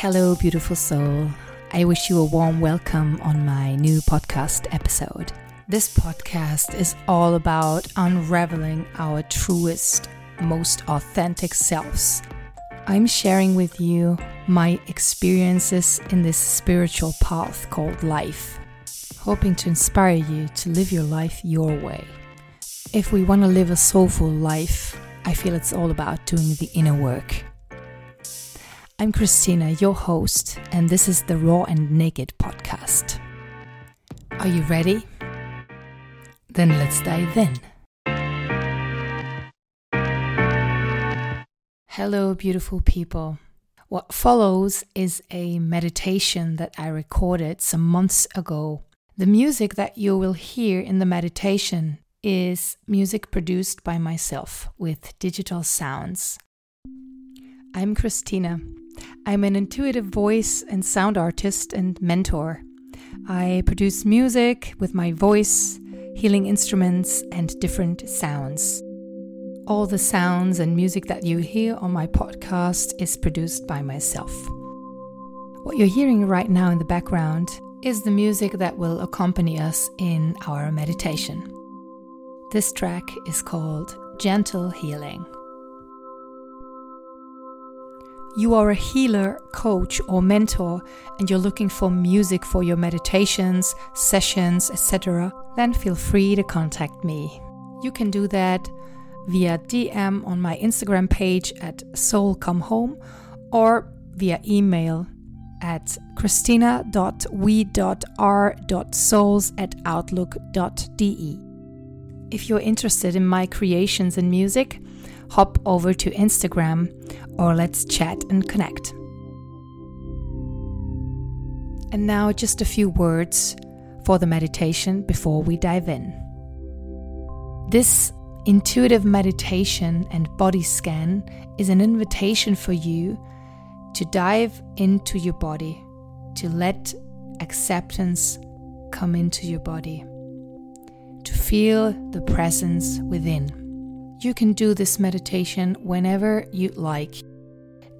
Hello, beautiful soul. I wish you a warm welcome on my new podcast episode. This podcast is all about unraveling our truest, most authentic selves. I'm sharing with you my experiences in this spiritual path called life, hoping to inspire you to live your life your way. If we want to live a soulful life, I feel it's all about doing the inner work. I'm Christina, your host, and this is the Raw and Naked podcast. Are you ready? Then let's dive in. Hello, beautiful people. What follows is a meditation that I recorded some months ago. The music that you will hear in the meditation is music produced by myself with digital sounds. I'm Christina. I'm an intuitive voice and sound artist and mentor. I produce music with my voice, healing instruments, and different sounds. All the sounds and music that you hear on my podcast is produced by myself. What you're hearing right now in the background is the music that will accompany us in our meditation. This track is called Gentle Healing. You are a healer, coach, or mentor, and you're looking for music for your meditations, sessions, etc., then feel free to contact me. You can do that via DM on my Instagram page at soulcomehome or via email at christina.we.r.souls at outlook.de. If you're interested in my creations and music, hop over to Instagram or let's chat and connect. And now, just a few words for the meditation before we dive in. This intuitive meditation and body scan is an invitation for you to dive into your body, to let acceptance come into your body to feel the presence within. You can do this meditation whenever you like.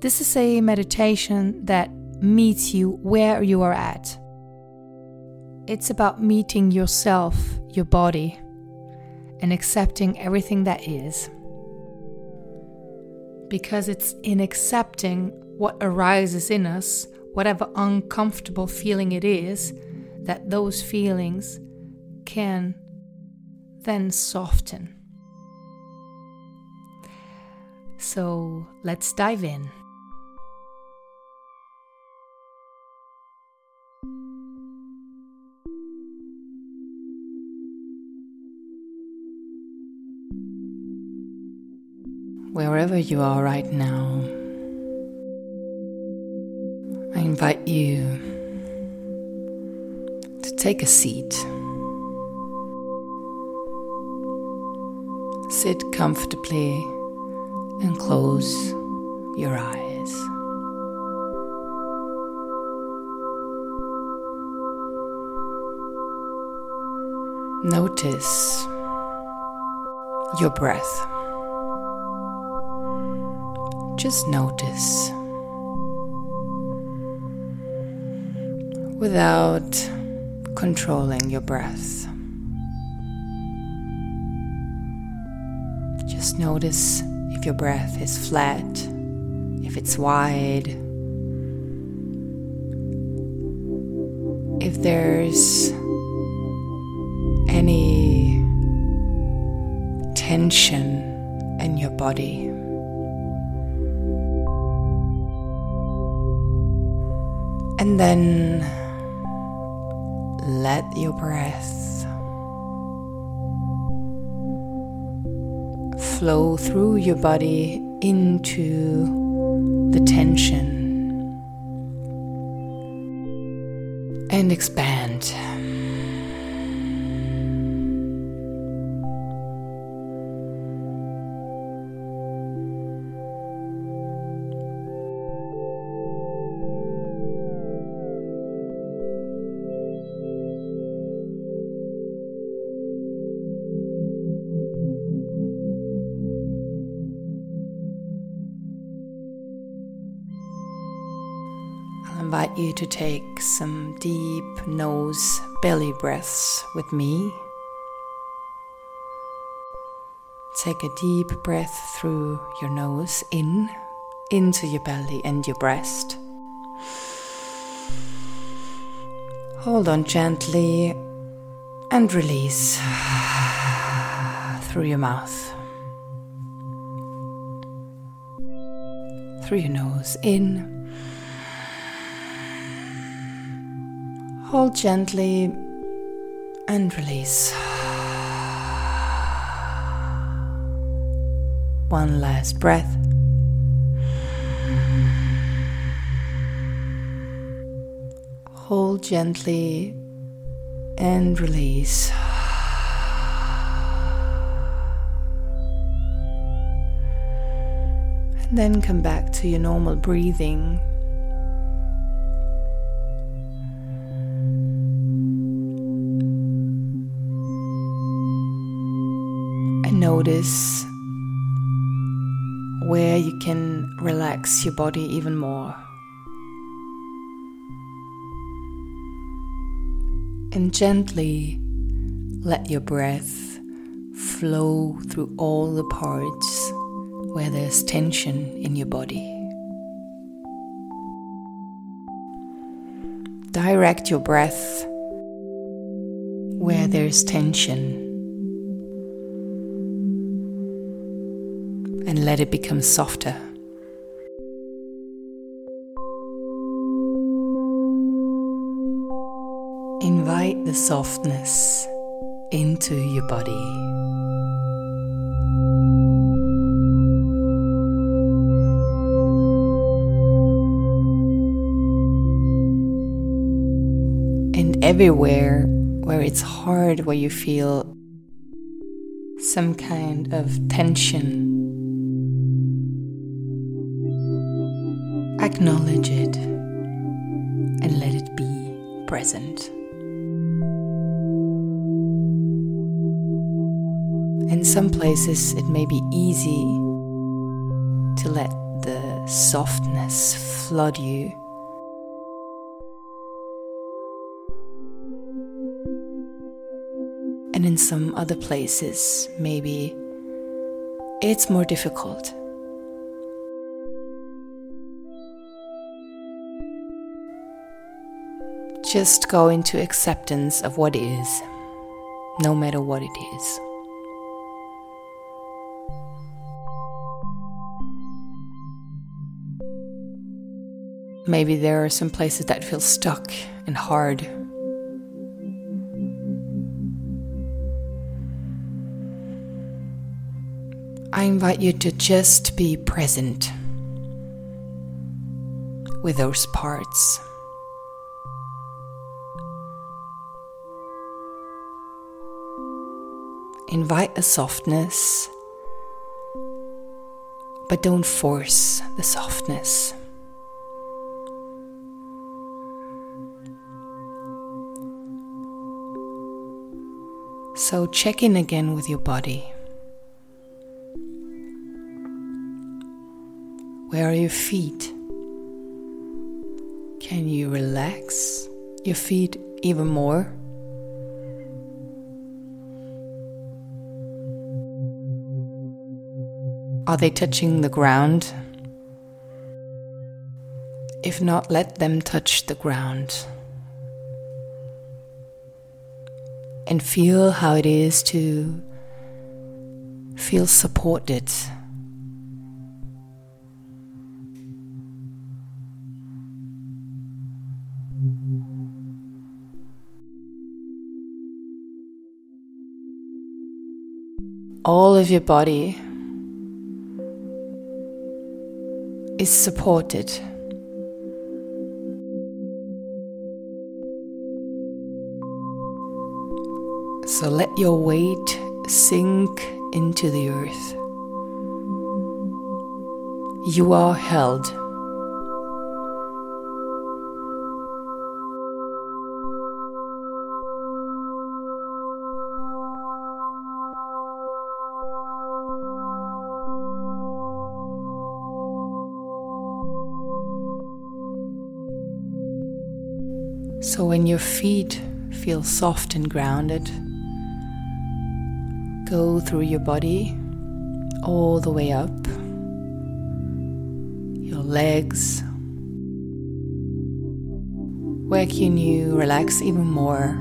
This is a meditation that meets you where you are at. It's about meeting yourself, your body, and accepting everything that is. Because it's in accepting what arises in us, whatever uncomfortable feeling it is, that those feelings can then soften. So let's dive in. Wherever you are right now, I invite you to take a seat. Sit comfortably and close your eyes. Notice your breath. Just notice without controlling your breath. Just notice if your breath is flat, if it's wide, if there's any tension in your body. And then let your breath flow through your body into the tension and expand. You to take some deep nose belly breaths with me. Take a deep breath through your nose in, into your belly and your breast. Hold on gently and release through your mouth. Through your nose in. Hold gently and release. One last breath. Hold gently and release. And then come back to your normal breathing. Notice where you can relax your body even more. And gently let your breath flow through all the parts where there's tension in your body. Direct your breath where there's tension. And let it become softer. Invite the softness into your body. And everywhere where it's hard, where you feel some kind of tension Acknowledge it and let it be present. In some places, it may be easy to let the softness flood you. And in some other places, maybe it's more difficult. Just go into acceptance of what is, no matter what it is. Maybe there are some places that feel stuck and hard. I invite you to just be present with those parts. Invite a softness, but don't force the softness. So check in again with your body. Where are your feet? Can you relax your feet even more? Are they touching the ground? If not, let them touch the ground. And feel how it is to feel supported. All of your body is supported. So let your weight sink into the earth. You are held. So when your feet feel soft and grounded, go through your body all the way up, your legs. Where can you relax even more?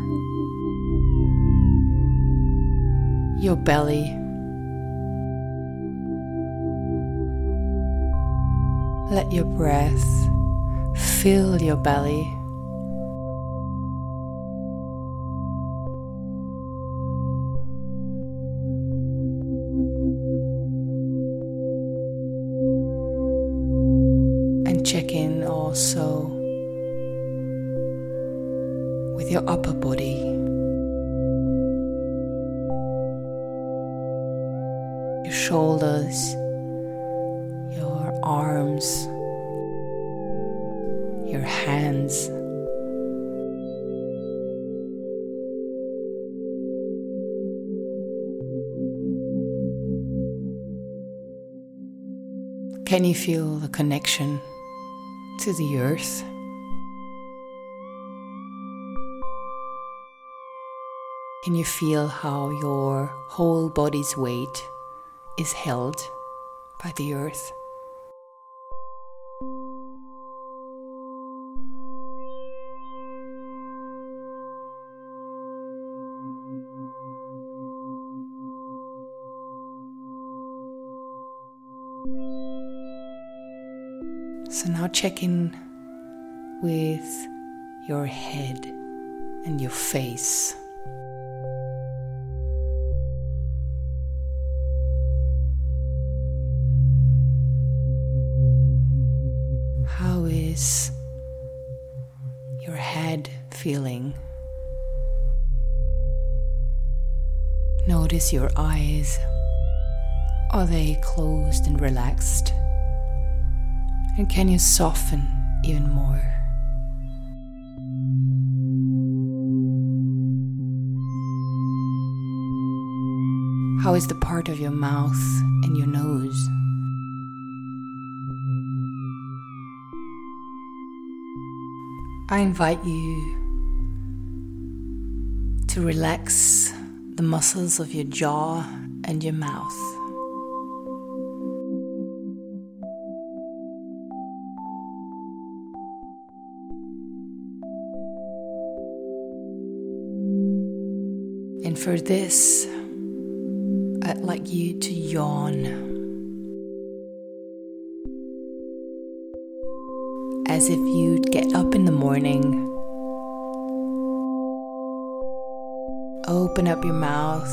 Your belly. Let your breath fill your belly. Check in also with your upper body. Your shoulders, your arms, your hands. Can you feel the connection to the earth. Can you feel how your whole body's weight is held by the earth? Check in with your head and your face. How is your head feeling? Notice your eyes. Are they closed and relaxed? And can you soften even more? How is the part of your mouth and your nose? I invite you to relax the muscles of your jaw and your mouth. For this, I'd like you to yawn as if you'd get up in the morning, open up your mouth.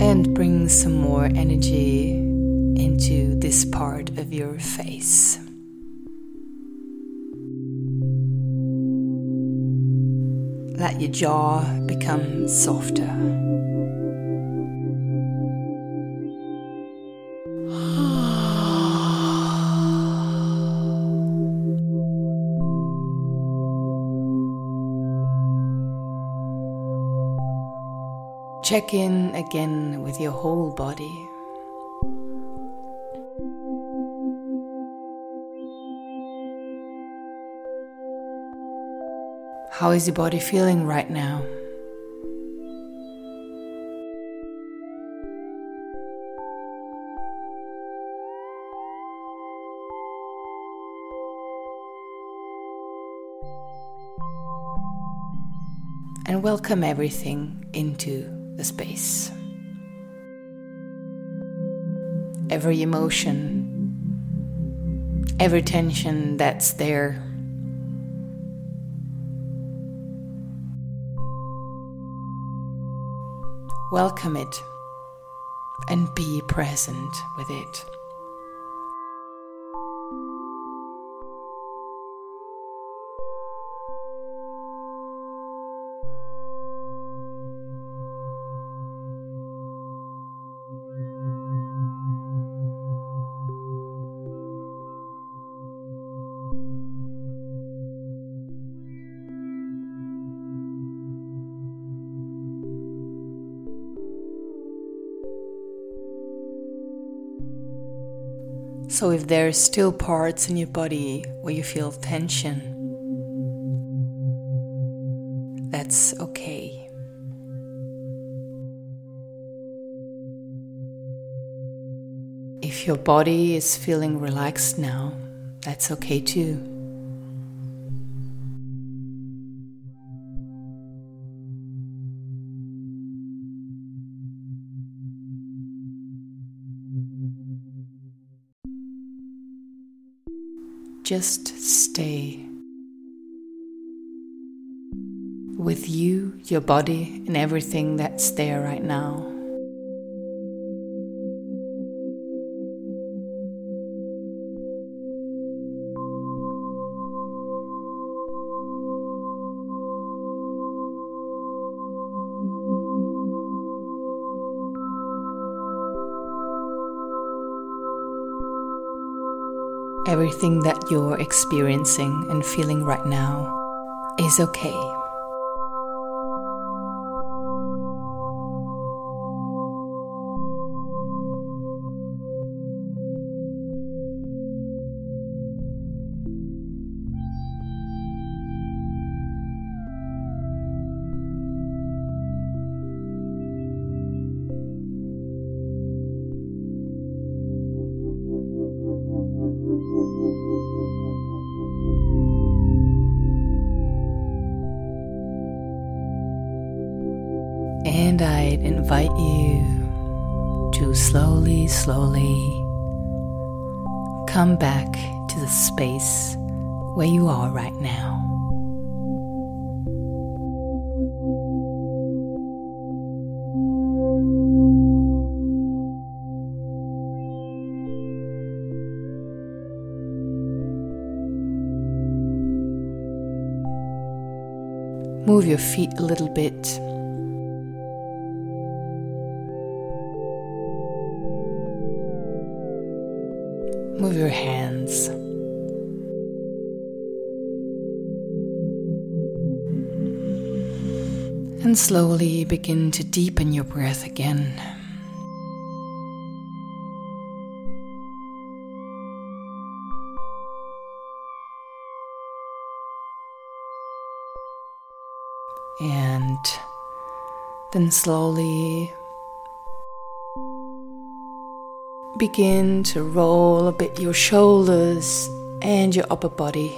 And bring some more energy into this part of your face. Let your jaw become softer. Check in again with your whole body. How is your body feeling right now? And welcome everything into the space. Every emotion, every tension that's there Welcome it and be present with it. So, if there are still parts in your body where you feel tension, that's okay. If your body is feeling relaxed now, that's okay too. Just stay with you, your body, and everything that's there right now. Everything that you're experiencing and feeling right now is okay. Come back to the space where you are right now. Move your feet a little bit Move your hands. And slowly begin to deepen your breath again. And then slowly Begin to roll a bit your shoulders and your upper body.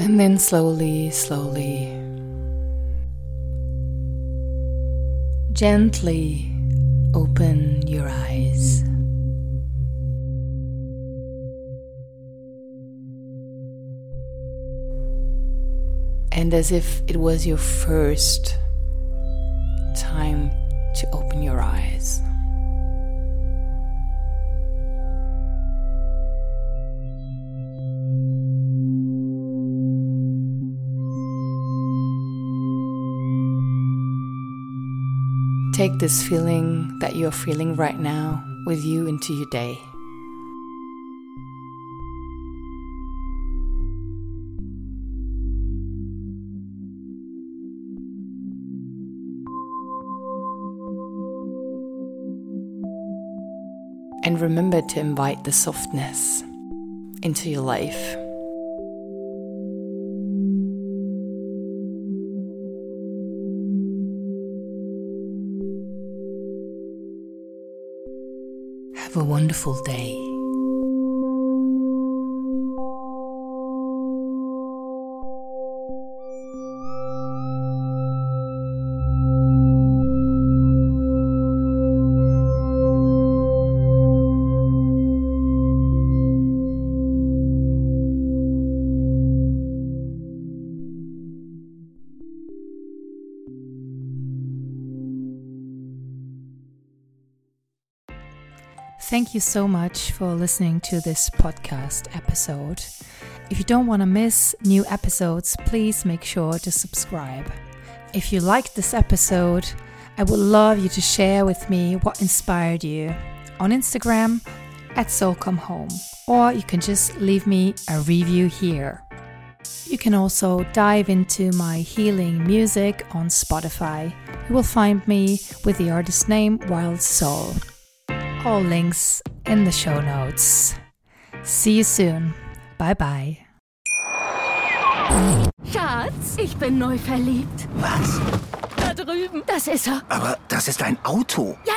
And then slowly, slowly, gently and as if it was your first time to open your eyes. Take this feeling that you're feeling right now with you into your day. And remember to invite the softness into your life. Have a wonderful day. Thank you so much for listening to this podcast episode. If you don't want to miss new episodes, please make sure to subscribe. If you liked this episode, I would love you to share with me what inspired you on Instagram at Soul Come Home, or you can just leave me a review here. You can also dive into my healing music on Spotify. You will find me with the artist name Wild Soul. All links in the show notes. See you soon. Bye bye. Schatz, ich bin neu verliebt. Was? Da drüben. Das ist er. Aber das ist ein Auto. Ja,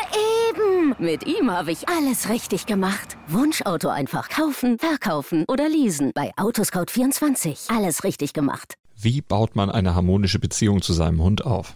eben. Mit ihm habe ich alles richtig gemacht. Wunschauto einfach kaufen, verkaufen oder leasen. Bei Autoscout24. Alles richtig gemacht. Wie baut man eine harmonische Beziehung zu seinem Hund auf?